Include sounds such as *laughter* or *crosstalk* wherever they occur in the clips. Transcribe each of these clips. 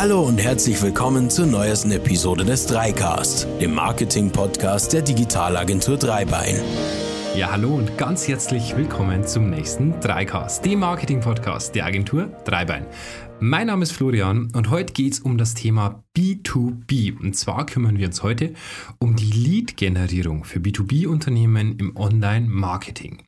Hallo und herzlich willkommen zur neuesten Episode des Dreicast, dem Marketing-Podcast der Digitalagentur Dreibein. Ja, hallo und ganz herzlich willkommen zum nächsten Dreicast, dem Marketing-Podcast der Agentur Dreibein. Mein Name ist Florian und heute geht es um das Thema B2B. Und zwar kümmern wir uns heute um die Lead-Generierung für B2B-Unternehmen im Online-Marketing.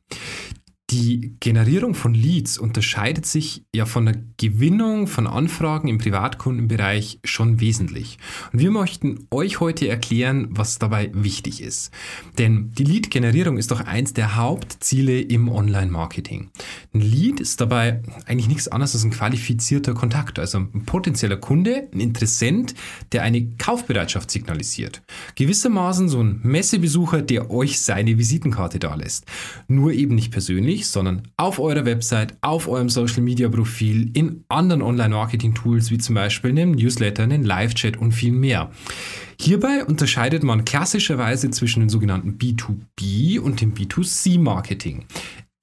Die Generierung von Leads unterscheidet sich ja von der Gewinnung von Anfragen im Privatkundenbereich schon wesentlich. Und wir möchten euch heute erklären, was dabei wichtig ist. Denn die Lead-Generierung ist doch eins der Hauptziele im Online-Marketing. Ein Lead ist dabei eigentlich nichts anderes als ein qualifizierter Kontakt, also ein potenzieller Kunde, ein Interessent, der eine Kaufbereitschaft signalisiert. Gewissermaßen so ein Messebesucher, der euch seine Visitenkarte da lässt. Nur eben nicht persönlich, nicht, sondern auf eurer Website, auf eurem Social Media Profil, in anderen Online-Marketing-Tools wie zum Beispiel einem Newsletter, einem Live-Chat und viel mehr. Hierbei unterscheidet man klassischerweise zwischen dem sogenannten B2B und dem B2C-Marketing.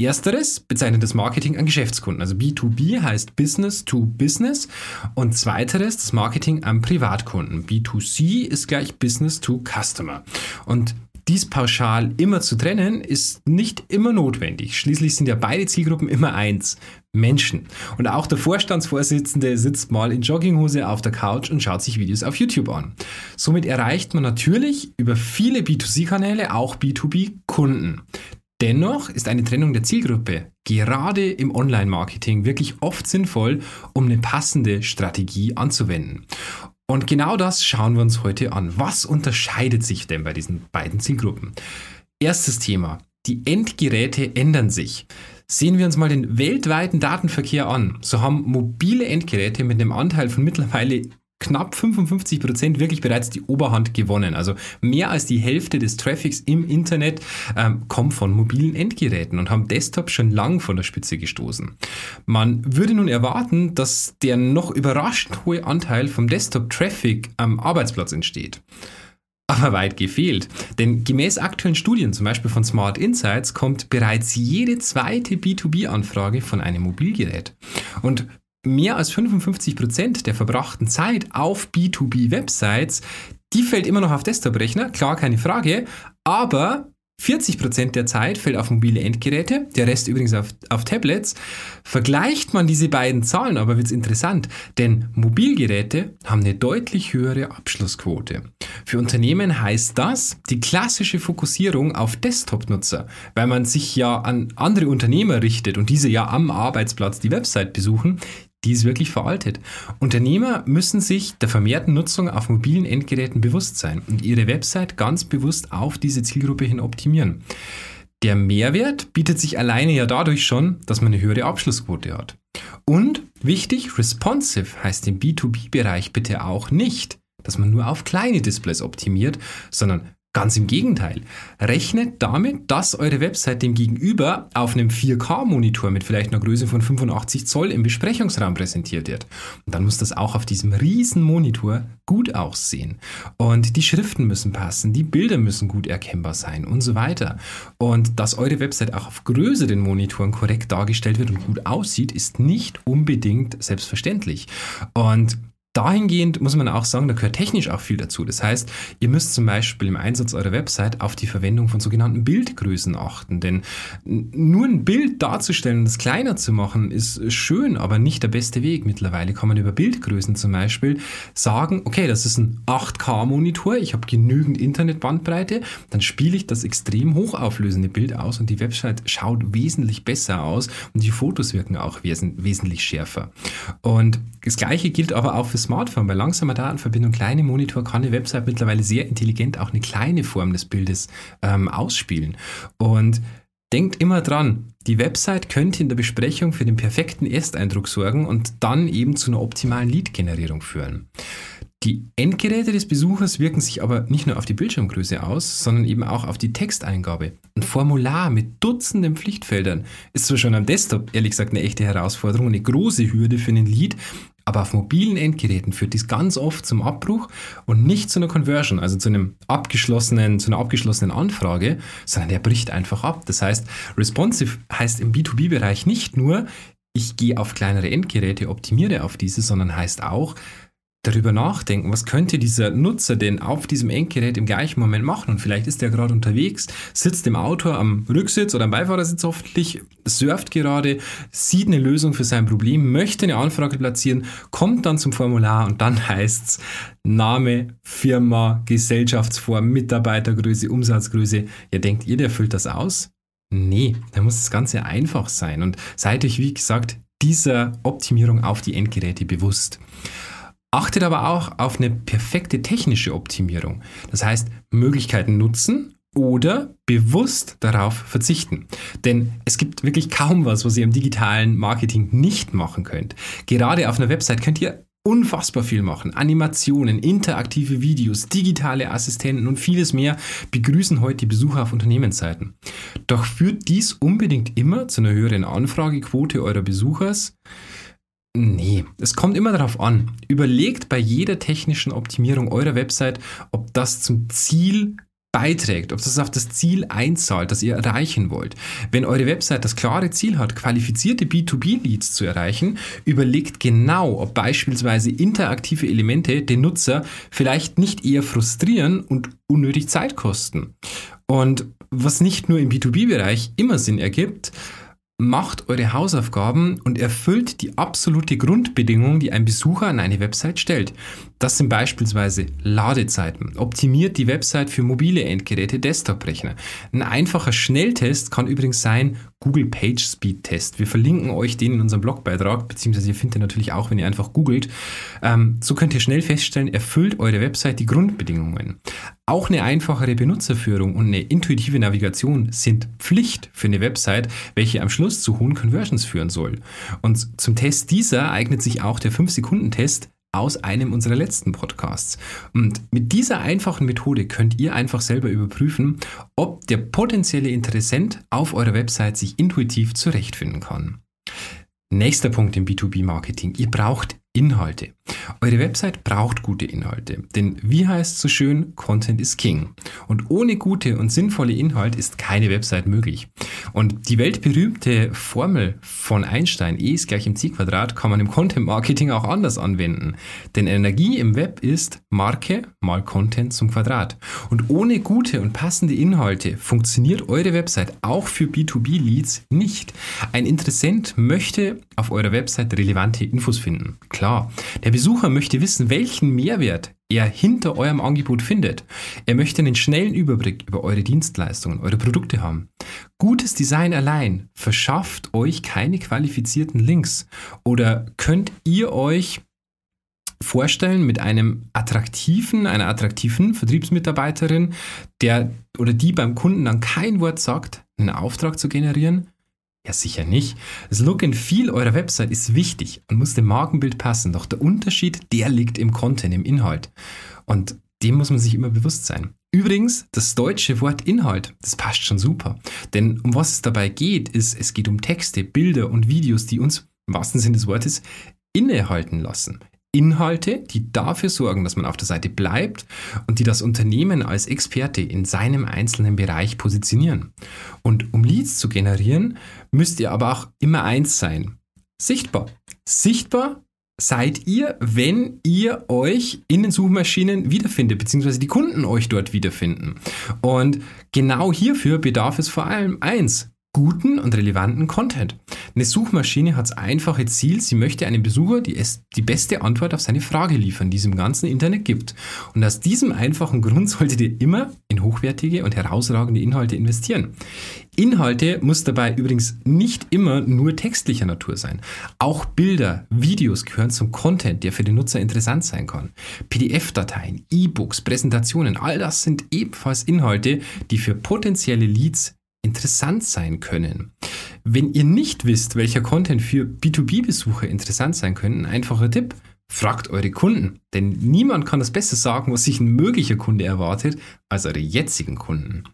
Ersteres bezeichnet das Marketing an Geschäftskunden. Also B2B heißt Business to Business und zweiteres das Marketing an Privatkunden. B2C ist gleich Business to Customer. Und dies pauschal immer zu trennen, ist nicht immer notwendig. Schließlich sind ja beide Zielgruppen immer eins. Menschen. Und auch der Vorstandsvorsitzende sitzt mal in Jogginghose auf der Couch und schaut sich Videos auf YouTube an. Somit erreicht man natürlich über viele B2C-Kanäle auch B2B-Kunden. Dennoch ist eine Trennung der Zielgruppe gerade im Online-Marketing wirklich oft sinnvoll, um eine passende Strategie anzuwenden. Und genau das schauen wir uns heute an. Was unterscheidet sich denn bei diesen beiden Zielgruppen? Erstes Thema. Die Endgeräte ändern sich. Sehen wir uns mal den weltweiten Datenverkehr an. So haben mobile Endgeräte mit einem Anteil von mittlerweile knapp 55 Prozent wirklich bereits die Oberhand gewonnen. Also mehr als die Hälfte des Traffics im Internet ähm, kommt von mobilen Endgeräten und haben Desktop schon lang von der Spitze gestoßen. Man würde nun erwarten, dass der noch überraschend hohe Anteil vom Desktop-Traffic am Arbeitsplatz entsteht. Aber weit gefehlt. Denn gemäß aktuellen Studien, zum Beispiel von Smart Insights, kommt bereits jede zweite B2B-Anfrage von einem Mobilgerät. Und mehr als 55 Prozent der verbrachten Zeit auf B2B-Websites, die fällt immer noch auf Desktop-Rechner, klar, keine Frage, aber 40% der Zeit fällt auf mobile Endgeräte, der Rest übrigens auf, auf Tablets. Vergleicht man diese beiden Zahlen, aber wird es interessant, denn Mobilgeräte haben eine deutlich höhere Abschlussquote. Für Unternehmen heißt das die klassische Fokussierung auf Desktop-Nutzer, weil man sich ja an andere Unternehmer richtet und diese ja am Arbeitsplatz die Website besuchen die ist wirklich veraltet. Unternehmer müssen sich der vermehrten Nutzung auf mobilen Endgeräten bewusst sein und ihre Website ganz bewusst auf diese Zielgruppe hin optimieren. Der Mehrwert bietet sich alleine ja dadurch schon, dass man eine höhere Abschlussquote hat. Und wichtig, responsive heißt im B2B-Bereich bitte auch nicht, dass man nur auf kleine Displays optimiert, sondern Ganz im Gegenteil. Rechnet damit, dass eure Website dem Gegenüber auf einem 4K-Monitor mit vielleicht einer Größe von 85 Zoll im Besprechungsraum präsentiert wird. Und dann muss das auch auf diesem riesen Monitor gut aussehen. Und die Schriften müssen passen, die Bilder müssen gut erkennbar sein und so weiter. Und dass eure Website auch auf größeren Monitoren korrekt dargestellt wird und gut aussieht, ist nicht unbedingt selbstverständlich. Und Dahingehend muss man auch sagen, da gehört technisch auch viel dazu. Das heißt, ihr müsst zum Beispiel im Einsatz eurer Website auf die Verwendung von sogenannten Bildgrößen achten. Denn nur ein Bild darzustellen und das kleiner zu machen, ist schön, aber nicht der beste Weg. Mittlerweile kann man über Bildgrößen zum Beispiel sagen, okay, das ist ein 8K-Monitor, ich habe genügend Internetbandbreite, dann spiele ich das extrem hochauflösende Bild aus und die Website schaut wesentlich besser aus und die Fotos wirken auch wes wesentlich schärfer. Und das gleiche gilt aber auch für Smartphone. Bei langsamer Datenverbindung, kleine Monitor kann die Website mittlerweile sehr intelligent auch eine kleine Form des Bildes ähm, ausspielen. Und denkt immer dran, die Website könnte in der Besprechung für den perfekten Ersteindruck sorgen und dann eben zu einer optimalen Lead-Generierung führen. Die Endgeräte des Besuchers wirken sich aber nicht nur auf die Bildschirmgröße aus, sondern eben auch auf die Texteingabe. Ein Formular mit Dutzenden Pflichtfeldern ist zwar schon am Desktop ehrlich gesagt eine echte Herausforderung, eine große Hürde für einen Lead, aber auf mobilen Endgeräten führt dies ganz oft zum Abbruch und nicht zu einer Conversion, also zu einem abgeschlossenen, zu einer abgeschlossenen Anfrage, sondern der bricht einfach ab. Das heißt, responsive heißt im B2B-Bereich nicht nur, ich gehe auf kleinere Endgeräte, optimiere auf diese, sondern heißt auch, darüber nachdenken, was könnte dieser Nutzer denn auf diesem Endgerät im gleichen Moment machen. Und vielleicht ist er gerade unterwegs, sitzt im Auto am Rücksitz oder am Beifahrersitz hoffentlich, surft gerade, sieht eine Lösung für sein Problem, möchte eine Anfrage platzieren, kommt dann zum Formular und dann *laughs* heißt es Name, Firma, Gesellschaftsform, Mitarbeitergröße, Umsatzgröße. Ja, denkt ihr, der füllt das aus? Nee, da muss das Ganze einfach sein. Und seid euch, wie gesagt, dieser Optimierung auf die Endgeräte bewusst. Achtet aber auch auf eine perfekte technische Optimierung. Das heißt, Möglichkeiten nutzen oder bewusst darauf verzichten. Denn es gibt wirklich kaum was, was ihr im digitalen Marketing nicht machen könnt. Gerade auf einer Website könnt ihr unfassbar viel machen. Animationen, interaktive Videos, digitale Assistenten und vieles mehr begrüßen heute die Besucher auf Unternehmensseiten. Doch führt dies unbedingt immer zu einer höheren Anfragequote eurer Besuchers? Nee, es kommt immer darauf an. Überlegt bei jeder technischen Optimierung eurer Website, ob das zum Ziel beiträgt, ob das auf das Ziel einzahlt, das ihr erreichen wollt. Wenn eure Website das klare Ziel hat, qualifizierte B2B-Leads zu erreichen, überlegt genau, ob beispielsweise interaktive Elemente den Nutzer vielleicht nicht eher frustrieren und unnötig Zeit kosten. Und was nicht nur im B2B-Bereich immer Sinn ergibt, macht eure Hausaufgaben und erfüllt die absolute Grundbedingung, die ein Besucher an eine Website stellt. Das sind beispielsweise Ladezeiten. Optimiert die Website für mobile Endgeräte, Desktop-Rechner. Ein einfacher Schnelltest kann übrigens sein Google Page Speed Test. Wir verlinken euch den in unserem Blogbeitrag, beziehungsweise ihr findet ihn natürlich auch, wenn ihr einfach googelt. Ähm, so könnt ihr schnell feststellen, erfüllt eure Website die Grundbedingungen. Auch eine einfachere Benutzerführung und eine intuitive Navigation sind Pflicht für eine Website, welche am Schluss zu hohen Conversions führen soll. Und zum Test dieser eignet sich auch der 5-Sekunden-Test aus einem unserer letzten Podcasts. Und mit dieser einfachen Methode könnt ihr einfach selber überprüfen, ob der potenzielle Interessent auf eurer Website sich intuitiv zurechtfinden kann. Nächster Punkt im B2B-Marketing. Ihr braucht Inhalte. Eure Website braucht gute Inhalte, denn wie heißt es so schön, Content is King. Und ohne gute und sinnvolle Inhalt ist keine Website möglich. Und die weltberühmte Formel von Einstein, E ist gleich im C Quadrat, kann man im Content Marketing auch anders anwenden. Denn Energie im Web ist Marke mal Content zum Quadrat. Und ohne gute und passende Inhalte funktioniert eure Website auch für B2B-Leads nicht. Ein Interessent möchte auf eurer Website relevante Infos finden klar. Der Besucher möchte wissen, welchen Mehrwert er hinter eurem Angebot findet. Er möchte einen schnellen Überblick über eure Dienstleistungen, eure Produkte haben. Gutes Design allein verschafft euch keine qualifizierten Links. Oder könnt ihr euch vorstellen, mit einem attraktiven, einer attraktiven Vertriebsmitarbeiterin, der oder die beim Kunden dann kein Wort sagt, einen Auftrag zu generieren? Ja, sicher nicht. Das Look and Feel eurer Website ist wichtig und muss dem Markenbild passen. Doch der Unterschied, der liegt im Content, im Inhalt. Und dem muss man sich immer bewusst sein. Übrigens, das deutsche Wort Inhalt, das passt schon super. Denn um was es dabei geht, ist, es geht um Texte, Bilder und Videos, die uns im wahrsten Sinne des Wortes innehalten lassen. Inhalte, die dafür sorgen, dass man auf der Seite bleibt und die das Unternehmen als Experte in seinem einzelnen Bereich positionieren. Und um Leads zu generieren, müsst ihr aber auch immer eins sein. Sichtbar. Sichtbar seid ihr, wenn ihr euch in den Suchmaschinen wiederfindet, beziehungsweise die Kunden euch dort wiederfinden. Und genau hierfür bedarf es vor allem eins, guten und relevanten Content. Eine Suchmaschine hat das einfache Ziel, sie möchte einem Besucher die, die beste Antwort auf seine Frage liefern, die es im ganzen Internet gibt. Und aus diesem einfachen Grund solltet ihr immer in hochwertige und herausragende Inhalte investieren. Inhalte muss dabei übrigens nicht immer nur textlicher Natur sein. Auch Bilder, Videos gehören zum Content, der für den Nutzer interessant sein kann. PDF-Dateien, E-Books, Präsentationen, all das sind ebenfalls Inhalte, die für potenzielle Leads interessant sein können. Wenn ihr nicht wisst, welcher Content für B2B-Besucher interessant sein könnte, ein einfacher Tipp, fragt eure Kunden. Denn niemand kann das besser sagen, was sich ein möglicher Kunde erwartet, als eure jetzigen Kunden.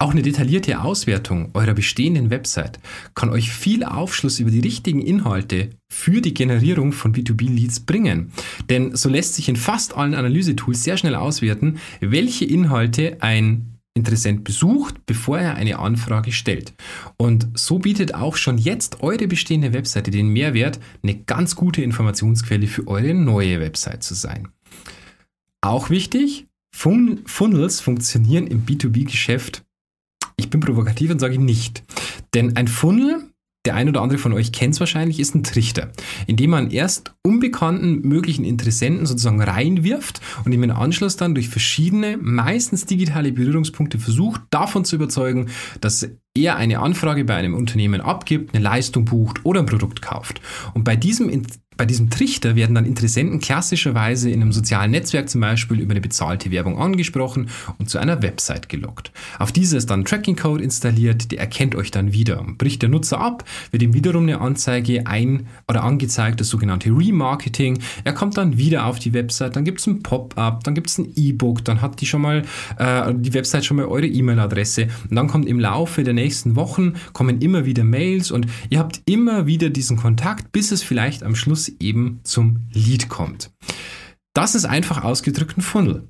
Auch eine detaillierte Auswertung eurer bestehenden Website kann euch viel Aufschluss über die richtigen Inhalte für die Generierung von B2B-Leads bringen. Denn so lässt sich in fast allen Analysetools sehr schnell auswerten, welche Inhalte ein Interessent besucht, bevor er eine Anfrage stellt. Und so bietet auch schon jetzt eure bestehende Webseite den Mehrwert, eine ganz gute Informationsquelle für eure neue Website zu sein. Auch wichtig, Fun Funnels funktionieren im B2B-Geschäft. Ich bin provokativ und sage nicht. Denn ein Funnel der ein oder andere von euch kennt es wahrscheinlich, ist ein Trichter, in dem man erst unbekannten möglichen Interessenten sozusagen reinwirft und im Anschluss dann durch verschiedene, meistens digitale Berührungspunkte versucht, davon zu überzeugen, dass er eine Anfrage bei einem Unternehmen abgibt, eine Leistung bucht oder ein Produkt kauft. Und bei diesem bei diesem Trichter werden dann Interessenten klassischerweise in einem sozialen Netzwerk zum Beispiel über eine bezahlte Werbung angesprochen und zu einer Website gelockt. Auf diese ist dann ein Tracking-Code installiert, der erkennt euch dann wieder. Bricht der Nutzer ab, wird ihm wiederum eine Anzeige ein- oder angezeigt, das sogenannte Remarketing. Er kommt dann wieder auf die Website, dann gibt es ein Pop-up, dann gibt es ein E-Book, dann hat die schon mal äh, die Website schon mal eure E-Mail-Adresse und dann kommt im Laufe der nächsten Wochen kommen immer wieder Mails und ihr habt immer wieder diesen Kontakt, bis es vielleicht am Schluss eben zum Lead kommt. Das ist einfach ausgedrückt ein Funnel.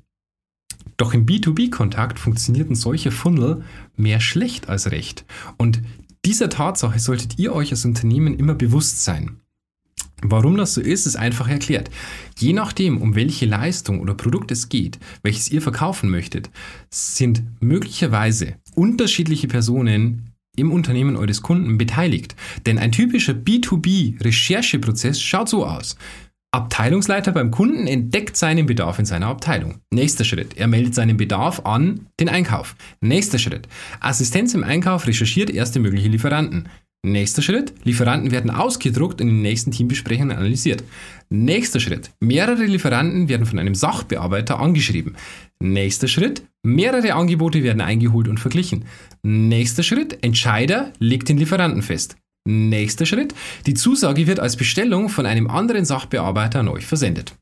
Doch im B2B-Kontakt funktioniert ein solcher Funnel mehr schlecht als recht. Und dieser Tatsache solltet ihr euch als Unternehmen immer bewusst sein. Warum das so ist, ist einfach erklärt. Je nachdem, um welche Leistung oder Produkt es geht, welches ihr verkaufen möchtet, sind möglicherweise unterschiedliche Personen im Unternehmen eures Kunden beteiligt. Denn ein typischer B2B-Rechercheprozess schaut so aus. Abteilungsleiter beim Kunden entdeckt seinen Bedarf in seiner Abteilung. Nächster Schritt, er meldet seinen Bedarf an den Einkauf. Nächster Schritt, Assistenz im Einkauf recherchiert erste mögliche Lieferanten. Nächster Schritt, Lieferanten werden ausgedruckt und in den nächsten Teambesprechungen analysiert. Nächster Schritt, mehrere Lieferanten werden von einem Sachbearbeiter angeschrieben. Nächster Schritt, mehrere Angebote werden eingeholt und verglichen. Nächster Schritt, Entscheider legt den Lieferanten fest. Nächster Schritt, die Zusage wird als Bestellung von einem anderen Sachbearbeiter an euch versendet.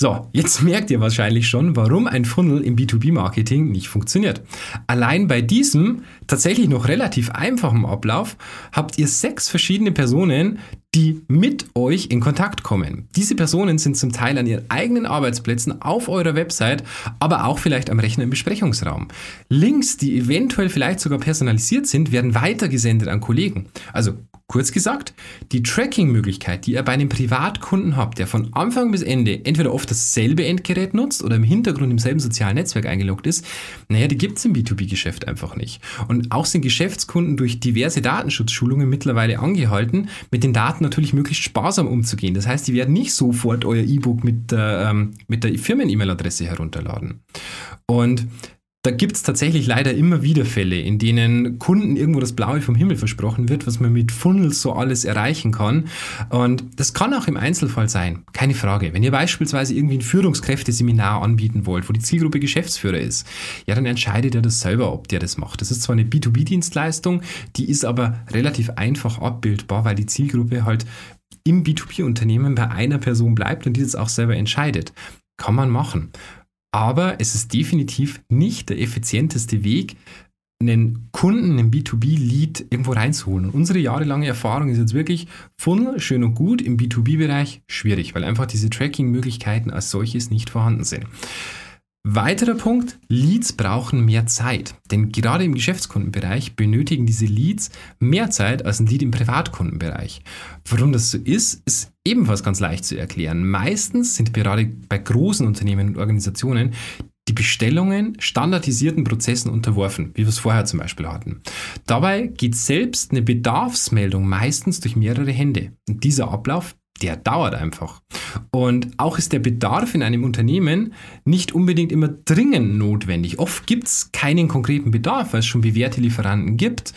So, jetzt merkt ihr wahrscheinlich schon, warum ein Funnel im B2B-Marketing nicht funktioniert. Allein bei diesem tatsächlich noch relativ einfachen Ablauf habt ihr sechs verschiedene Personen, die mit euch in Kontakt kommen. Diese Personen sind zum Teil an ihren eigenen Arbeitsplätzen auf eurer Website, aber auch vielleicht am Rechner im Besprechungsraum. Links, die eventuell vielleicht sogar personalisiert sind, werden weitergesendet an Kollegen. Also Kurz gesagt, die Tracking-Möglichkeit, die ihr bei einem Privatkunden habt, der von Anfang bis Ende entweder oft dasselbe Endgerät nutzt oder im Hintergrund im selben sozialen Netzwerk eingeloggt ist, naja, die gibt es im B2B-Geschäft einfach nicht. Und auch sind Geschäftskunden durch diverse Datenschutzschulungen mittlerweile angehalten, mit den Daten natürlich möglichst sparsam umzugehen. Das heißt, die werden nicht sofort euer E-Book mit, ähm, mit der Firmen-E-Mail-Adresse herunterladen. Und da gibt es tatsächlich leider immer wieder Fälle, in denen Kunden irgendwo das Blaue vom Himmel versprochen wird, was man mit Funnels so alles erreichen kann. Und das kann auch im Einzelfall sein, keine Frage. Wenn ihr beispielsweise irgendwie ein Führungskräfteseminar anbieten wollt, wo die Zielgruppe Geschäftsführer ist, ja, dann entscheidet ihr das selber, ob der das macht. Das ist zwar eine B2B-Dienstleistung, die ist aber relativ einfach abbildbar, weil die Zielgruppe halt im B2B-Unternehmen bei einer Person bleibt und dieses auch selber entscheidet. Kann man machen. Aber es ist definitiv nicht der effizienteste Weg, einen Kunden, einen B2B-Lead irgendwo reinzuholen. Und unsere jahrelange Erfahrung ist jetzt wirklich Funnel, schön und gut, im B2B-Bereich schwierig, weil einfach diese Tracking-Möglichkeiten als solches nicht vorhanden sind. Weiterer Punkt, Leads brauchen mehr Zeit. Denn gerade im Geschäftskundenbereich benötigen diese Leads mehr Zeit als ein Lead im Privatkundenbereich. Warum das so ist, ist ebenfalls ganz leicht zu erklären. Meistens sind gerade bei großen Unternehmen und Organisationen die Bestellungen standardisierten Prozessen unterworfen, wie wir es vorher zum Beispiel hatten. Dabei geht selbst eine Bedarfsmeldung meistens durch mehrere Hände. Und dieser Ablauf der dauert einfach. Und auch ist der Bedarf in einem Unternehmen nicht unbedingt immer dringend notwendig. Oft gibt es keinen konkreten Bedarf, weil es schon bewährte Lieferanten gibt.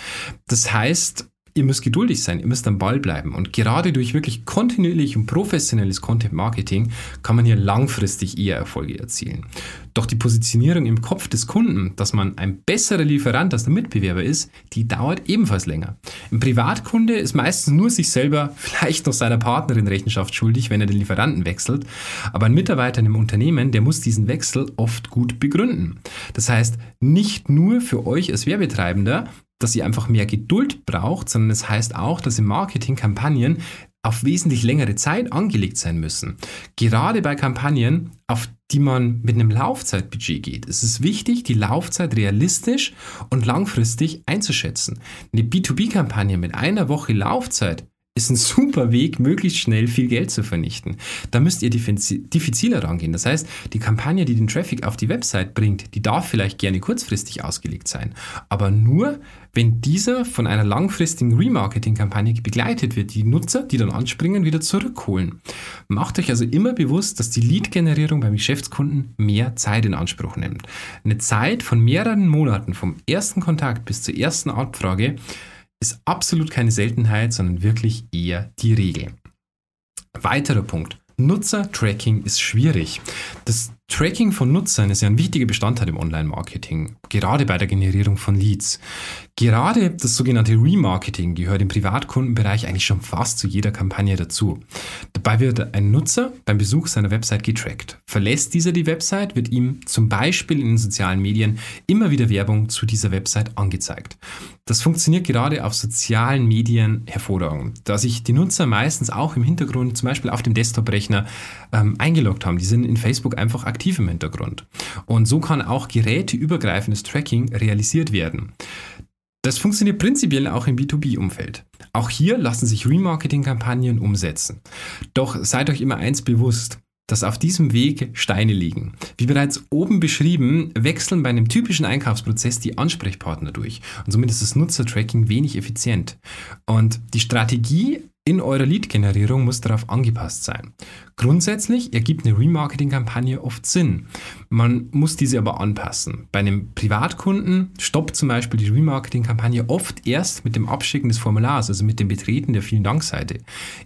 Das heißt, ihr müsst geduldig sein, ihr müsst am Ball bleiben. Und gerade durch wirklich kontinuierlich und professionelles Content Marketing kann man hier langfristig eher Erfolge erzielen. Doch die Positionierung im Kopf des Kunden, dass man ein besserer Lieferant als der Mitbewerber ist, die dauert ebenfalls länger. Ein Privatkunde ist meistens nur sich selber, *laughs* vielleicht noch seiner Partnerin Rechenschaft schuldig, wenn er den Lieferanten wechselt. Aber ein Mitarbeiter in einem Unternehmen, der muss diesen Wechsel oft gut begründen. Das heißt, nicht nur für euch als Werbetreibender, dass ihr einfach mehr Geduld braucht, sondern es heißt auch, dass im Marketing Kampagnen auf wesentlich längere Zeit angelegt sein müssen. Gerade bei Kampagnen, auf die man mit einem Laufzeitbudget geht. Es ist wichtig, die Laufzeit realistisch und langfristig einzuschätzen. Eine B2B-Kampagne mit einer Woche Laufzeit ist ein super Weg, möglichst schnell viel Geld zu vernichten. Da müsst ihr diffiziler rangehen. Das heißt, die Kampagne, die den Traffic auf die Website bringt, die darf vielleicht gerne kurzfristig ausgelegt sein. Aber nur, wenn dieser von einer langfristigen Remarketing-Kampagne begleitet wird, die Nutzer, die dann anspringen, wieder zurückholen. Macht euch also immer bewusst, dass die Lead-Generierung beim Geschäftskunden mehr Zeit in Anspruch nimmt. Eine Zeit von mehreren Monaten vom ersten Kontakt bis zur ersten Abfrage ist absolut keine Seltenheit, sondern wirklich eher die Regel. Weiterer Punkt. Nutzer-Tracking ist schwierig. Das Tracking von Nutzern ist ja ein wichtiger Bestandteil im Online-Marketing, gerade bei der Generierung von Leads. Gerade das sogenannte Remarketing gehört im Privatkundenbereich eigentlich schon fast zu jeder Kampagne dazu. Dabei wird ein Nutzer beim Besuch seiner Website getrackt. Verlässt dieser die Website, wird ihm zum Beispiel in den sozialen Medien immer wieder Werbung zu dieser Website angezeigt. Das funktioniert gerade auf sozialen Medien hervorragend, da sich die Nutzer meistens auch im Hintergrund, zum Beispiel auf dem Desktop-Rechner, ähm, eingeloggt haben. Die sind in Facebook einfach aktiv im Hintergrund. Und so kann auch geräteübergreifendes Tracking realisiert werden. Das funktioniert prinzipiell auch im B2B-Umfeld. Auch hier lassen sich Remarketing-Kampagnen umsetzen. Doch seid euch immer eins bewusst, dass auf diesem Weg Steine liegen. Wie bereits oben beschrieben, wechseln bei einem typischen Einkaufsprozess die Ansprechpartner durch und somit ist das Nutzertracking wenig effizient. Und die Strategie in eurer Lead-Generierung muss darauf angepasst sein. Grundsätzlich ergibt eine Remarketing-Kampagne oft Sinn. Man muss diese aber anpassen. Bei einem Privatkunden stoppt zum Beispiel die Remarketing-Kampagne oft erst mit dem Abschicken des Formulars, also mit dem Betreten der Vielen Dank-Seite.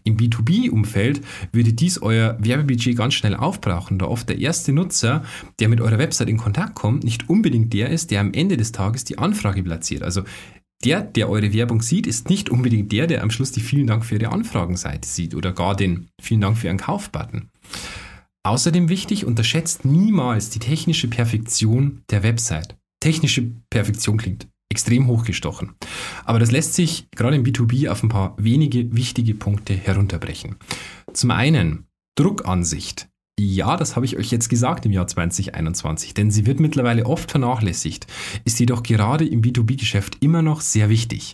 Im B2B-Umfeld würde dies euer Werbebudget ganz schnell aufbrauchen, da oft der erste Nutzer, der mit eurer Website in Kontakt kommt, nicht unbedingt der ist, der am Ende des Tages die Anfrage platziert. Also der, der eure Werbung sieht, ist nicht unbedingt der, der am Schluss die Vielen Dank für Ihre Anfragenseite sieht oder gar den Vielen Dank für Ihren Kauf-Button. Außerdem wichtig, unterschätzt niemals die technische Perfektion der Website. Technische Perfektion klingt extrem hochgestochen. Aber das lässt sich gerade im B2B auf ein paar wenige wichtige Punkte herunterbrechen. Zum einen Druckansicht. Ja, das habe ich euch jetzt gesagt im Jahr 2021, denn sie wird mittlerweile oft vernachlässigt, ist jedoch gerade im B2B-Geschäft immer noch sehr wichtig.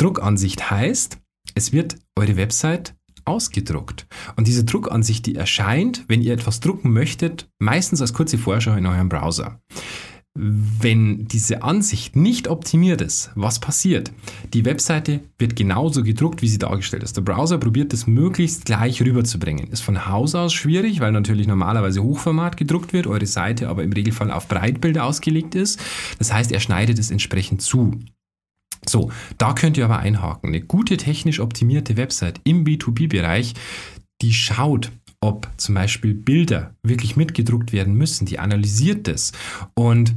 Druckansicht heißt, es wird eure Website ausgedruckt. Und diese Druckansicht, die erscheint, wenn ihr etwas drucken möchtet, meistens als kurze Vorschau in eurem Browser. Wenn diese Ansicht nicht optimiert ist, was passiert? Die Webseite wird genauso gedruckt, wie sie dargestellt ist. Der Browser probiert es möglichst gleich rüberzubringen. Ist von Haus aus schwierig, weil natürlich normalerweise Hochformat gedruckt wird, eure Seite aber im Regelfall auf Breitbild ausgelegt ist. Das heißt, er schneidet es entsprechend zu. So, da könnt ihr aber einhaken. Eine gute technisch optimierte Website im B2B-Bereich, die schaut, ob zum Beispiel Bilder wirklich mitgedruckt werden müssen. Die analysiert das. Und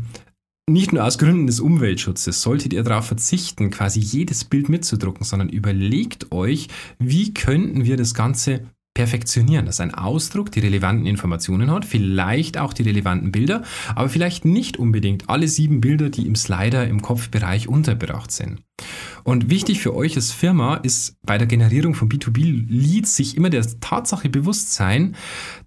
nicht nur aus Gründen des Umweltschutzes solltet ihr darauf verzichten, quasi jedes Bild mitzudrucken, sondern überlegt euch, wie könnten wir das Ganze perfektionieren, dass ein Ausdruck die relevanten Informationen hat, vielleicht auch die relevanten Bilder, aber vielleicht nicht unbedingt alle sieben Bilder, die im Slider im Kopfbereich untergebracht sind. Und wichtig für euch als Firma ist bei der Generierung von B2B-Leads sich immer der Tatsache bewusst sein,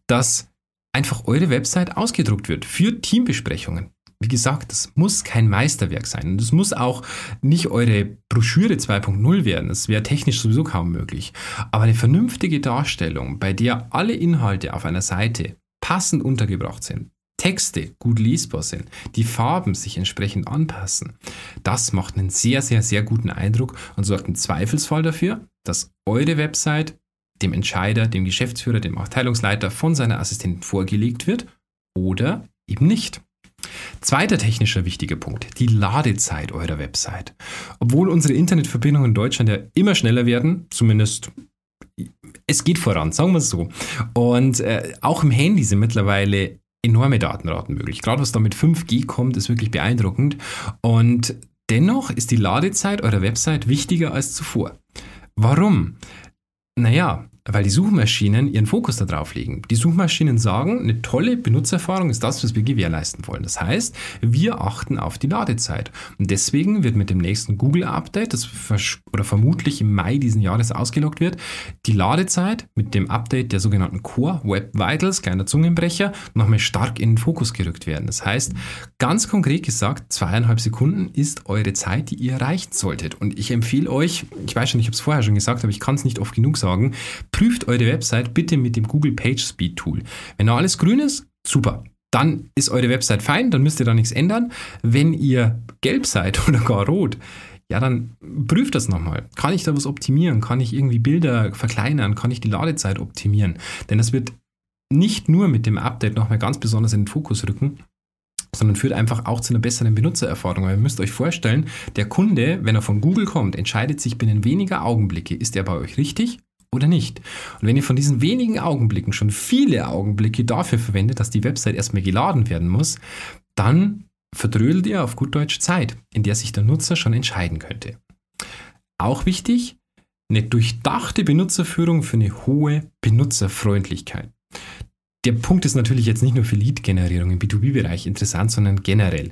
dass einfach eure Website ausgedruckt wird für Teambesprechungen wie gesagt, das muss kein Meisterwerk sein. Und das muss auch nicht eure Broschüre 2.0 werden. Das wäre technisch sowieso kaum möglich. Aber eine vernünftige Darstellung, bei der alle Inhalte auf einer Seite passend untergebracht sind, Texte gut lesbar sind, die Farben sich entsprechend anpassen, das macht einen sehr, sehr, sehr guten Eindruck und sorgt im Zweifelsfall dafür, dass eure Website dem Entscheider, dem Geschäftsführer, dem Abteilungsleiter von seiner Assistentin vorgelegt wird oder eben nicht. Zweiter technischer wichtiger Punkt, die Ladezeit eurer Website. Obwohl unsere Internetverbindungen in Deutschland ja immer schneller werden, zumindest es geht voran, sagen wir es so. Und äh, auch im Handy sind mittlerweile enorme Datenraten möglich. Gerade was da mit 5G kommt, ist wirklich beeindruckend. Und dennoch ist die Ladezeit eurer Website wichtiger als zuvor. Warum? Naja, weil die Suchmaschinen ihren Fokus darauf legen. Die Suchmaschinen sagen, eine tolle Benutzererfahrung ist das, was wir gewährleisten wollen. Das heißt, wir achten auf die Ladezeit. Und deswegen wird mit dem nächsten Google-Update, das oder vermutlich im Mai diesen Jahres ausgelockt wird, die Ladezeit mit dem Update der sogenannten Core Web Vitals, kleiner Zungenbrecher, nochmal stark in den Fokus gerückt werden. Das heißt, ganz konkret gesagt, zweieinhalb Sekunden ist eure Zeit, die ihr erreichen solltet. Und ich empfehle euch, ich weiß schon, ich habe es vorher schon gesagt, aber ich kann es nicht oft genug sagen, prüft eure Website bitte mit dem Google PageSpeed Tool. Wenn da alles grün ist, super. Dann ist eure Website fein, dann müsst ihr da nichts ändern. Wenn ihr gelb seid *laughs* oder gar rot, ja, dann prüft das nochmal. Kann ich da was optimieren? Kann ich irgendwie Bilder verkleinern? Kann ich die Ladezeit optimieren? Denn das wird nicht nur mit dem Update nochmal ganz besonders in den Fokus rücken, sondern führt einfach auch zu einer besseren Benutzererfahrung. Weil ihr müsst euch vorstellen, der Kunde, wenn er von Google kommt, entscheidet sich binnen weniger Augenblicke, ist er bei euch richtig oder nicht. Und wenn ihr von diesen wenigen Augenblicken schon viele Augenblicke dafür verwendet, dass die Website erstmal geladen werden muss, dann verdrödelt ihr auf gut Deutsch Zeit, in der sich der Nutzer schon entscheiden könnte. Auch wichtig, eine durchdachte Benutzerführung für eine hohe Benutzerfreundlichkeit der Punkt ist natürlich jetzt nicht nur für Lead-Generierung im B2B-Bereich interessant, sondern generell.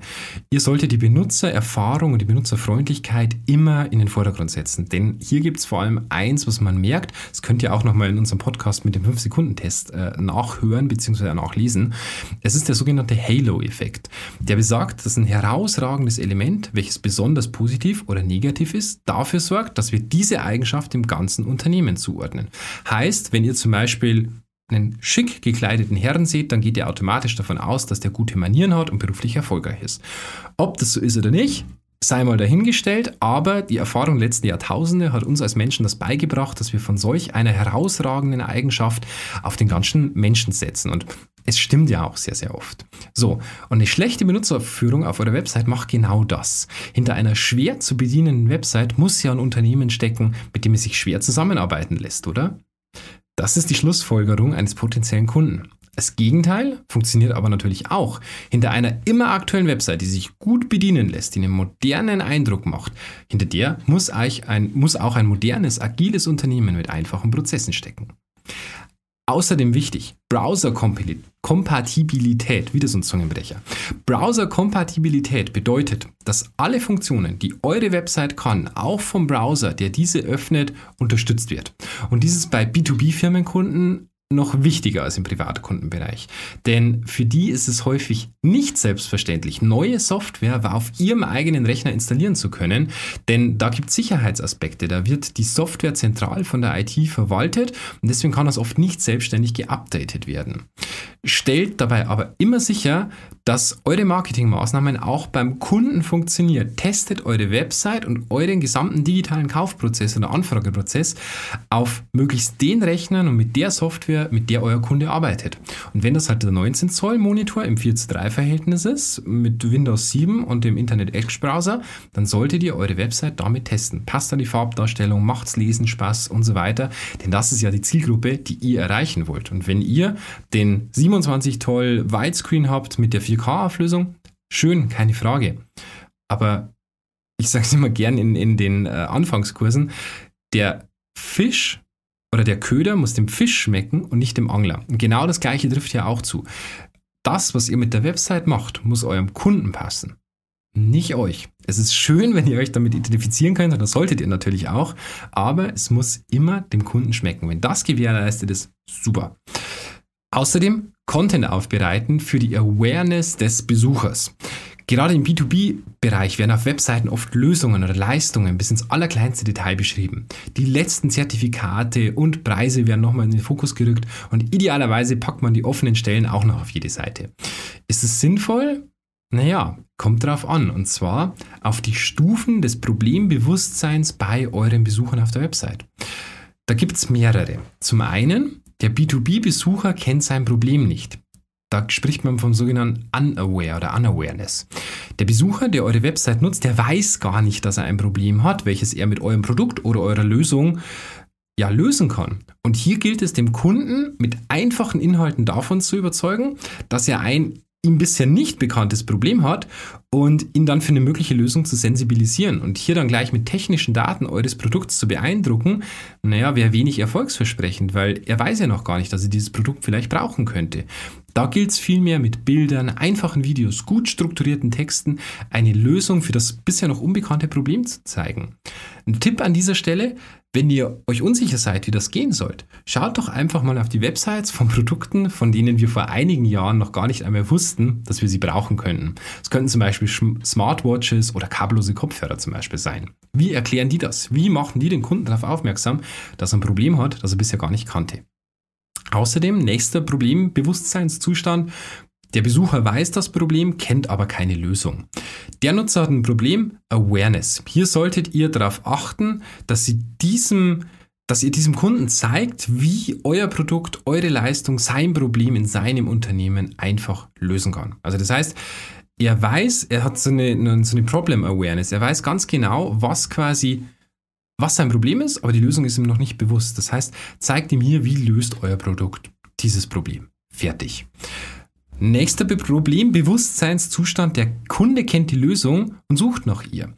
Ihr solltet die Benutzererfahrung und die Benutzerfreundlichkeit immer in den Vordergrund setzen. Denn hier gibt es vor allem eins, was man merkt. Das könnt ihr auch nochmal in unserem Podcast mit dem 5-Sekunden-Test äh, nachhören bzw. nachlesen. Es ist der sogenannte Halo-Effekt. Der besagt, dass ein herausragendes Element, welches besonders positiv oder negativ ist, dafür sorgt, dass wir diese Eigenschaft im ganzen Unternehmen zuordnen. Heißt, wenn ihr zum Beispiel einen schick gekleideten Herrn seht, dann geht ihr automatisch davon aus, dass der gute Manieren hat und beruflich erfolgreich ist. Ob das so ist oder nicht, sei mal dahingestellt, aber die Erfahrung der letzten Jahrtausende hat uns als Menschen das beigebracht, dass wir von solch einer herausragenden Eigenschaft auf den ganzen Menschen setzen. Und es stimmt ja auch sehr, sehr oft. So, und eine schlechte Benutzerführung auf eurer Website macht genau das. Hinter einer schwer zu bedienenden Website muss ja ein Unternehmen stecken, mit dem es sich schwer zusammenarbeiten lässt, oder? Das ist die Schlussfolgerung eines potenziellen Kunden. Das Gegenteil funktioniert aber natürlich auch. Hinter einer immer aktuellen Website, die sich gut bedienen lässt, die einen modernen Eindruck macht, hinter der muss, ein, muss auch ein modernes, agiles Unternehmen mit einfachen Prozessen stecken. Außerdem wichtig, Browser-Kompatibilität, wieder so ein Zungenbrecher. Browser-Kompatibilität bedeutet, dass alle Funktionen, die eure Website kann, auch vom Browser, der diese öffnet, unterstützt wird. Und dieses bei B2B-Firmenkunden noch wichtiger als im Privatkundenbereich. Denn für die ist es häufig nicht selbstverständlich, neue Software auf ihrem eigenen Rechner installieren zu können, denn da gibt es Sicherheitsaspekte. Da wird die Software zentral von der IT verwaltet und deswegen kann das oft nicht selbstständig geupdatet werden. Stellt dabei aber immer sicher, dass eure Marketingmaßnahmen auch beim Kunden funktionieren. Testet eure Website und euren gesamten digitalen Kaufprozess oder Anfrageprozess auf möglichst den Rechnern und mit der Software, mit der euer Kunde arbeitet. Und wenn das halt der 19 Zoll Monitor im 4 zu 3 Verhältnis ist, mit Windows 7 und dem Internet Edge Browser, dann solltet ihr eure Website damit testen. Passt an die Farbdarstellung, macht's Lesen Spaß und so weiter. Denn das ist ja die Zielgruppe, die ihr erreichen wollt. Und wenn ihr den 7 27 toll Widescreen habt mit der 4K-Auflösung, schön, keine Frage. Aber ich sage es immer gern in, in den äh, Anfangskursen, der Fisch oder der Köder muss dem Fisch schmecken und nicht dem Angler. Und genau das gleiche trifft ja auch zu. Das, was ihr mit der Website macht, muss eurem Kunden passen. Nicht euch. Es ist schön, wenn ihr euch damit identifizieren könnt, und das solltet ihr natürlich auch, aber es muss immer dem Kunden schmecken. Wenn das gewährleistet ist, super. Außerdem Content aufbereiten für die Awareness des Besuchers. Gerade im B2B-Bereich werden auf Webseiten oft Lösungen oder Leistungen bis ins allerkleinste Detail beschrieben. Die letzten Zertifikate und Preise werden nochmal in den Fokus gerückt und idealerweise packt man die offenen Stellen auch noch auf jede Seite. Ist es sinnvoll? Naja, kommt drauf an. Und zwar auf die Stufen des Problembewusstseins bei euren Besuchern auf der Website. Da gibt es mehrere. Zum einen der B2B-Besucher kennt sein Problem nicht. Da spricht man vom sogenannten Unaware oder Unawareness. Der Besucher, der eure Website nutzt, der weiß gar nicht, dass er ein Problem hat, welches er mit eurem Produkt oder eurer Lösung ja lösen kann. Und hier gilt es dem Kunden mit einfachen Inhalten davon zu überzeugen, dass er ein ihm bisher nicht bekanntes Problem hat und ihn dann für eine mögliche Lösung zu sensibilisieren und hier dann gleich mit technischen Daten eures Produkts zu beeindrucken, naja, wäre wenig erfolgsversprechend, weil er weiß ja noch gar nicht, dass er dieses Produkt vielleicht brauchen könnte. Da gilt es vielmehr mit Bildern, einfachen Videos, gut strukturierten Texten eine Lösung für das bisher noch unbekannte Problem zu zeigen. Ein Tipp an dieser Stelle, wenn ihr euch unsicher seid, wie das gehen sollt, schaut doch einfach mal auf die Websites von Produkten, von denen wir vor einigen Jahren noch gar nicht einmal wussten, dass wir sie brauchen könnten. Es könnten zum Beispiel Smartwatches oder kabellose Kopfhörer zum Beispiel sein. Wie erklären die das? Wie machen die den Kunden darauf aufmerksam, dass er ein Problem hat, das er bisher gar nicht kannte? Außerdem, nächster Problembewusstseinszustand, der Besucher weiß das Problem, kennt aber keine Lösung. Der Nutzer hat ein Problem, Awareness. Hier solltet ihr darauf achten, dass sie diesem dass ihr diesem Kunden zeigt, wie euer Produkt, eure Leistung, sein Problem in seinem Unternehmen einfach lösen kann. Also das heißt, er weiß, er hat so eine, so eine Problem Awareness. Er weiß ganz genau, was quasi, was sein Problem ist, aber die Lösung ist ihm noch nicht bewusst. Das heißt, zeigt ihm hier, wie löst euer Produkt dieses Problem. Fertig. Nächster Problembewusstseinszustand, der Kunde kennt die Lösung und sucht nach ihr.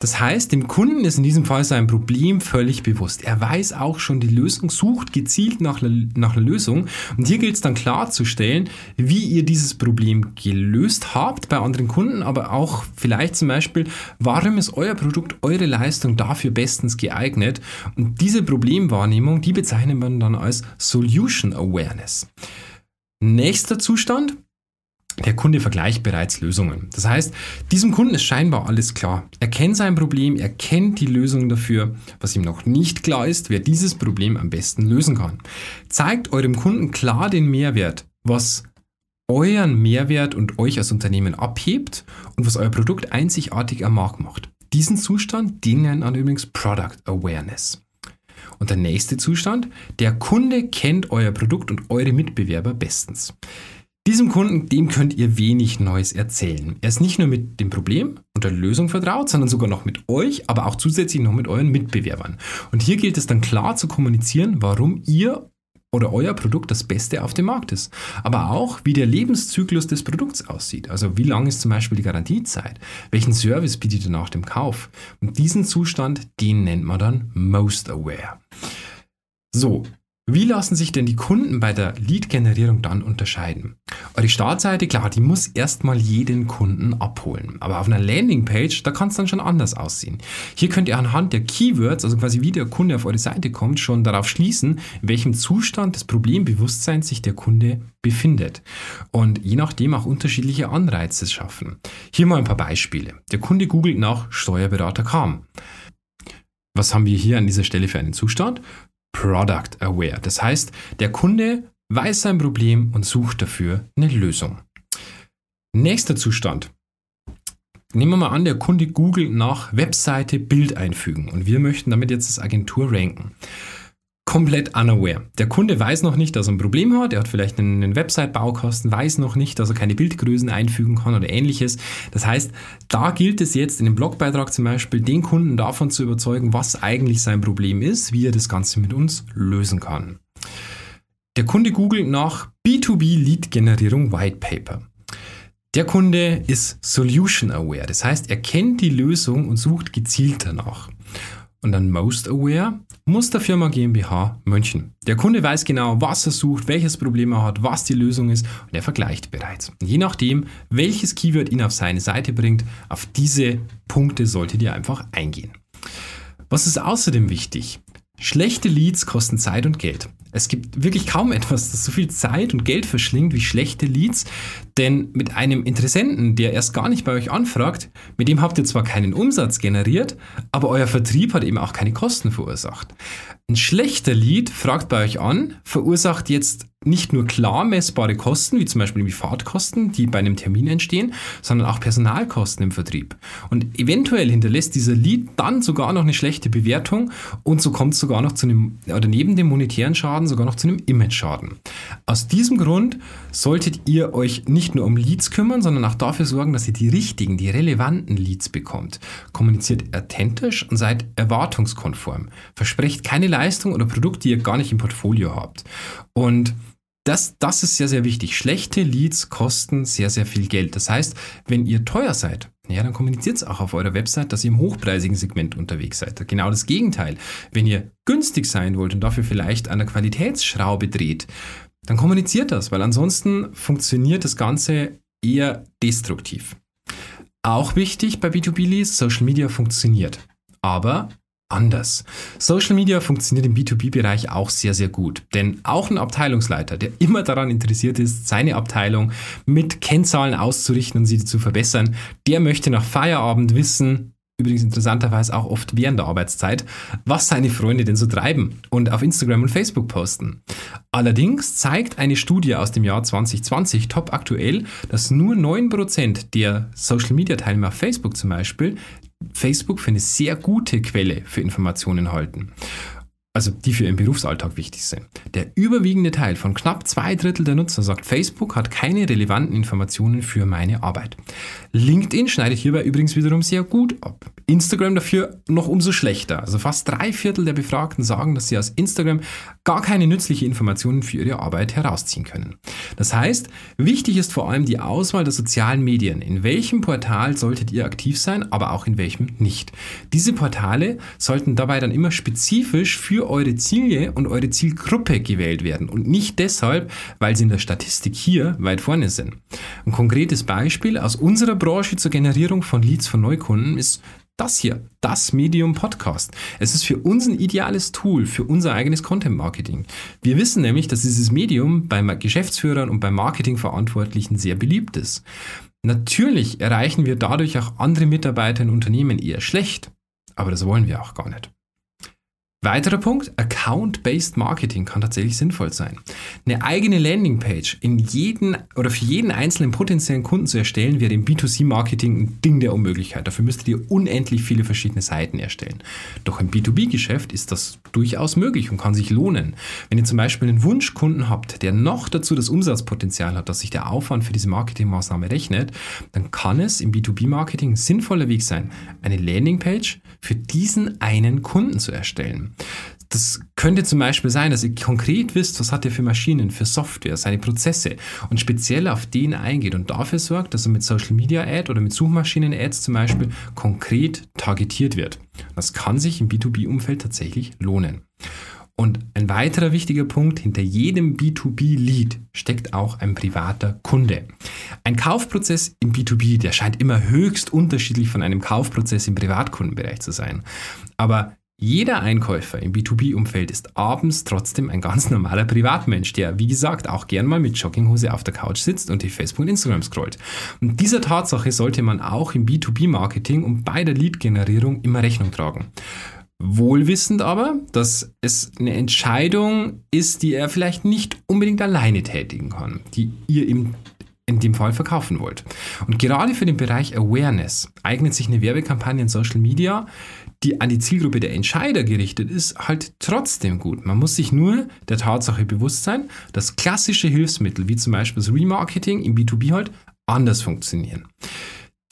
Das heißt, dem Kunden ist in diesem Fall sein Problem völlig bewusst. Er weiß auch schon die Lösung, sucht gezielt nach, nach einer Lösung. Und hier gilt es dann klarzustellen, wie ihr dieses Problem gelöst habt bei anderen Kunden, aber auch vielleicht zum Beispiel, warum ist euer Produkt, eure Leistung dafür bestens geeignet. Und diese Problemwahrnehmung, die bezeichnet man dann als Solution Awareness. Nächster Zustand. Der Kunde vergleicht bereits Lösungen. Das heißt, diesem Kunden ist scheinbar alles klar. Er kennt sein Problem, er kennt die Lösung dafür. Was ihm noch nicht klar ist, wer dieses Problem am besten lösen kann. Zeigt eurem Kunden klar den Mehrwert, was euren Mehrwert und euch als Unternehmen abhebt und was euer Produkt einzigartig am Markt macht. Diesen Zustand, den nennt man übrigens Product Awareness. Und der nächste Zustand, der Kunde kennt euer Produkt und eure Mitbewerber bestens. Diesem Kunden, dem könnt ihr wenig Neues erzählen. Er ist nicht nur mit dem Problem und der Lösung vertraut, sondern sogar noch mit euch, aber auch zusätzlich noch mit euren Mitbewerbern. Und hier gilt es dann klar zu kommunizieren, warum ihr oder euer Produkt das Beste auf dem Markt ist. Aber auch, wie der Lebenszyklus des Produkts aussieht. Also wie lang ist zum Beispiel die Garantiezeit? Welchen Service bietet ihr nach dem Kauf? Und diesen Zustand, den nennt man dann Most Aware. So, wie lassen sich denn die Kunden bei der Lead-Generierung dann unterscheiden? Eure Startseite, klar, die muss erstmal jeden Kunden abholen. Aber auf einer Landingpage, da kann es dann schon anders aussehen. Hier könnt ihr anhand der Keywords, also quasi wie der Kunde auf eure Seite kommt, schon darauf schließen, in welchem Zustand des Problembewusstseins sich der Kunde befindet. Und je nachdem auch unterschiedliche Anreize schaffen. Hier mal ein paar Beispiele. Der Kunde googelt nach Steuerberater kam. Was haben wir hier an dieser Stelle für einen Zustand? Product Aware. Das heißt, der Kunde weiß sein Problem und sucht dafür eine Lösung. Nächster Zustand. Nehmen wir mal an, der Kunde googelt nach Webseite Bild einfügen und wir möchten damit jetzt das Agentur ranken komplett unaware. Der Kunde weiß noch nicht, dass er ein Problem hat. Er hat vielleicht einen Website-Baukasten, weiß noch nicht, dass er keine Bildgrößen einfügen kann oder ähnliches. Das heißt, da gilt es jetzt in dem Blogbeitrag zum Beispiel, den Kunden davon zu überzeugen, was eigentlich sein Problem ist, wie er das Ganze mit uns lösen kann. Der Kunde googelt nach B2B Lead Generierung White Paper. Der Kunde ist solution aware, das heißt, er kennt die Lösung und sucht gezielt danach. Und dann Most Aware, Musterfirma GmbH München. Der Kunde weiß genau, was er sucht, welches Problem er hat, was die Lösung ist und er vergleicht bereits. Und je nachdem, welches Keyword ihn auf seine Seite bringt, auf diese Punkte solltet ihr einfach eingehen. Was ist außerdem wichtig? Schlechte Leads kosten Zeit und Geld. Es gibt wirklich kaum etwas, das so viel Zeit und Geld verschlingt wie schlechte Leads, denn mit einem Interessenten, der erst gar nicht bei euch anfragt, mit dem habt ihr zwar keinen Umsatz generiert, aber euer Vertrieb hat eben auch keine Kosten verursacht. Ein schlechter Lead fragt bei euch an, verursacht jetzt nicht nur klar messbare Kosten, wie zum Beispiel die Fahrtkosten, die bei einem Termin entstehen, sondern auch Personalkosten im Vertrieb. Und eventuell hinterlässt dieser Lead dann sogar noch eine schlechte Bewertung und so kommt es sogar noch zu einem, oder neben dem monetären Schaden sogar noch zu einem Image-Schaden. Aus diesem Grund solltet ihr euch nicht nur um Leads kümmern, sondern auch dafür sorgen, dass ihr die richtigen, die relevanten Leads bekommt. Kommuniziert authentisch und seid erwartungskonform. Versprecht keine Leistung oder Produkt, die ihr gar nicht im Portfolio habt. Und Das, das ist sehr, sehr wichtig. Schlechte Leads kosten sehr, sehr viel Geld. Das heißt, wenn ihr teuer seid, ja, dann kommuniziert es auch auf eurer Website, dass ihr im hochpreisigen Segment unterwegs seid. Genau das Gegenteil. Wenn ihr günstig sein wollt und dafür vielleicht an der Qualitätsschraube dreht, dann kommuniziert das, weil ansonsten funktioniert das Ganze eher destruktiv. Auch wichtig bei B2B-Leads, Social Media funktioniert. Aber anders. Social Media funktioniert im B2B-Bereich auch sehr, sehr gut. Denn auch ein Abteilungsleiter, der immer daran interessiert ist, seine Abteilung mit Kennzahlen auszurichten und sie zu verbessern, der möchte nach Feierabend wissen, übrigens interessanterweise auch oft während der Arbeitszeit, was seine Freunde denn so treiben und auf Instagram und Facebook posten. Allerdings zeigt eine Studie aus dem Jahr 2020 top aktuell, dass nur 9% der Social Media Teilnehmer auf Facebook zum Beispiel Facebook für eine sehr gute Quelle für Informationen halten. Also die für ihren Berufsalltag wichtig sind. Der überwiegende Teil von knapp zwei Drittel der Nutzer sagt, Facebook hat keine relevanten Informationen für meine Arbeit. LinkedIn schneidet hierbei übrigens wiederum sehr gut ab. Instagram dafür noch umso schlechter. Also fast drei Viertel der Befragten sagen, dass sie aus Instagram gar keine nützlichen Informationen für ihre Arbeit herausziehen können. Das heißt, wichtig ist vor allem die Auswahl der sozialen Medien. In welchem Portal solltet ihr aktiv sein, aber auch in welchem nicht. Diese Portale sollten dabei dann immer spezifisch für eure Ziele und eure Zielgruppe gewählt werden und nicht deshalb, weil sie in der Statistik hier weit vorne sind. Ein konkretes Beispiel aus unserer Branche zur Generierung von Leads von Neukunden ist das hier, das Medium Podcast. Es ist für uns ein ideales Tool für unser eigenes Content Marketing. Wir wissen nämlich, dass dieses Medium bei Geschäftsführern und bei Marketingverantwortlichen sehr beliebt ist. Natürlich erreichen wir dadurch auch andere Mitarbeiter in Unternehmen eher schlecht, aber das wollen wir auch gar nicht. Weiterer Punkt, Account-Based Marketing kann tatsächlich sinnvoll sein. Eine eigene Landingpage in jeden oder für jeden einzelnen potenziellen Kunden zu erstellen, wäre im B2C-Marketing ein Ding der Unmöglichkeit. Dafür müsstet ihr unendlich viele verschiedene Seiten erstellen. Doch im B2B-Geschäft ist das durchaus möglich und kann sich lohnen. Wenn ihr zum Beispiel einen Wunschkunden habt, der noch dazu das Umsatzpotenzial hat, dass sich der Aufwand für diese Marketingmaßnahme rechnet, dann kann es im B2B-Marketing ein sinnvoller Weg sein, eine Landingpage für diesen einen Kunden zu erstellen. Das könnte zum Beispiel sein, dass ihr konkret wisst, was hat er für Maschinen, für Software, seine Prozesse und speziell auf den eingeht und dafür sorgt, dass er mit Social Media Ad oder mit Suchmaschinen Ads zum Beispiel konkret targetiert wird. Das kann sich im B2B-Umfeld tatsächlich lohnen. Und ein weiterer wichtiger Punkt, hinter jedem B2B-Lead steckt auch ein privater Kunde. Ein Kaufprozess im B2B, der scheint immer höchst unterschiedlich von einem Kaufprozess im Privatkundenbereich zu sein. Aber jeder Einkäufer im B2B-Umfeld ist abends trotzdem ein ganz normaler Privatmensch, der, wie gesagt, auch gern mal mit Jogginghose auf der Couch sitzt und die Facebook und Instagram scrollt. Und dieser Tatsache sollte man auch im B2B-Marketing und bei der Lead-Generierung immer Rechnung tragen. Wohlwissend aber, dass es eine Entscheidung ist, die er vielleicht nicht unbedingt alleine tätigen kann, die ihr ihm in dem Fall verkaufen wollt. Und gerade für den Bereich Awareness eignet sich eine Werbekampagne in Social Media, die an die Zielgruppe der Entscheider gerichtet ist, halt trotzdem gut. Man muss sich nur der Tatsache bewusst sein, dass klassische Hilfsmittel wie zum Beispiel das Remarketing im B2B halt anders funktionieren.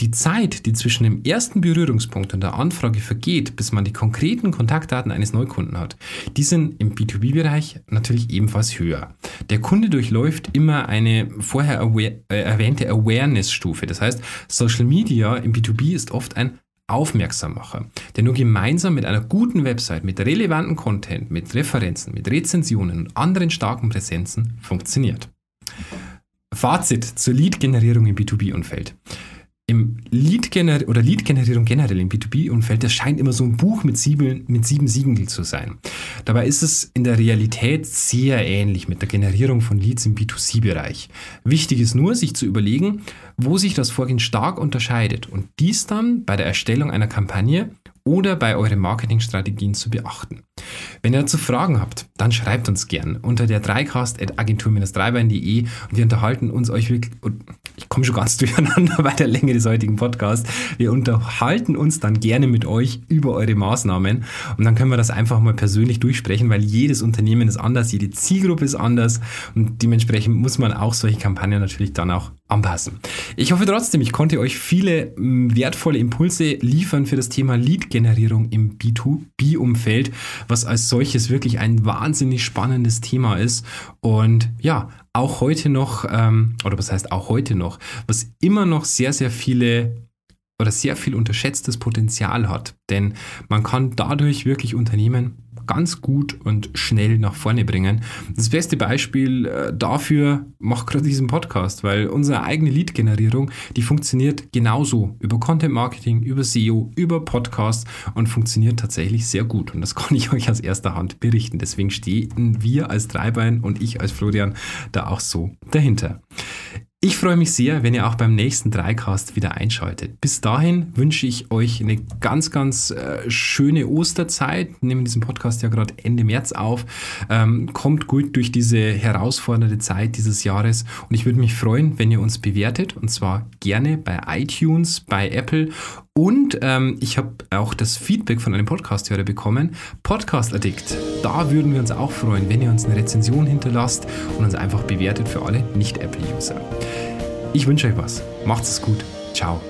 Die Zeit, die zwischen dem ersten Berührungspunkt und der Anfrage vergeht, bis man die konkreten Kontaktdaten eines Neukunden hat, die sind im B2B-Bereich natürlich ebenfalls höher. Der Kunde durchläuft immer eine vorher äh, erwähnte Awareness-Stufe. Das heißt, Social Media im B2B ist oft ein Aufmerksammacher, der nur gemeinsam mit einer guten Website, mit relevanten Content, mit Referenzen, mit Rezensionen und anderen starken Präsenzen funktioniert. Fazit zur Lead-Generierung im B2B-Umfeld im Lead oder Lead-Generierung generell im B2B-Umfeld, das scheint immer so ein Buch mit sieben, mit sieben Siegeln zu sein. Dabei ist es in der Realität sehr ähnlich mit der Generierung von Leads im B2C-Bereich. Wichtig ist nur, sich zu überlegen, wo sich das Vorgehen stark unterscheidet und dies dann bei der Erstellung einer Kampagne oder bei euren Marketingstrategien zu beachten. Wenn ihr dazu Fragen habt, dann schreibt uns gern unter der 3cast.agentur-dreibein.de und wir unterhalten uns euch wirklich, ich komme schon ganz *laughs* durcheinander bei der Länge des heutigen Podcasts, wir unterhalten uns dann gerne mit euch über eure Maßnahmen und dann können wir das einfach mal persönlich durchsprechen, weil jedes Unternehmen ist anders, jede Zielgruppe ist anders und dementsprechend muss man auch solche Kampagnen natürlich dann auch anpassen. Ich hoffe trotzdem, ich konnte euch viele wertvolle Impulse liefern für das Thema Lead-Generierung im B2B-Umfeld, was als solches wirklich ein wahnsinnig spannendes Thema ist. Und ja, auch heute noch, ähm, oder was heißt auch heute noch, was immer noch sehr, sehr viele oder sehr viel unterschätztes Potenzial hat. Denn man kann dadurch wirklich Unternehmen ganz gut und schnell nach vorne bringen. Das beste Beispiel äh, dafür macht gerade diesen Podcast, weil unsere eigene Lead-Generierung, die funktioniert genauso über Content Marketing, über SEO, über Podcast und funktioniert tatsächlich sehr gut. Und das *laughs* kann ich euch aus erster Hand berichten. Deswegen stehen wir als Dreibein und ich als Florian da auch so dahinter. Ich freue mich sehr, wenn ihr auch beim nächsten Dreicast wieder einschaltet. Bis dahin wünsche ich euch eine ganz, ganz äh, schöne Osterzeit. Wir nehmen diesen Podcast ja gerade Ende März auf. Ähm, kommt gut durch diese herausfordernde Zeit dieses Jahres und ich würde mich freuen, wenn ihr uns bewertet und zwar gerne bei iTunes, bei Apple und ähm, ich habe auch das Feedback von einem Podcast-Hörer bekommen. Podcast Addict. Da würden wir uns auch freuen, wenn ihr uns eine Rezension hinterlasst und uns einfach bewertet für alle Nicht-Apple-User. Ich wünsche euch was. Macht's es gut. Ciao.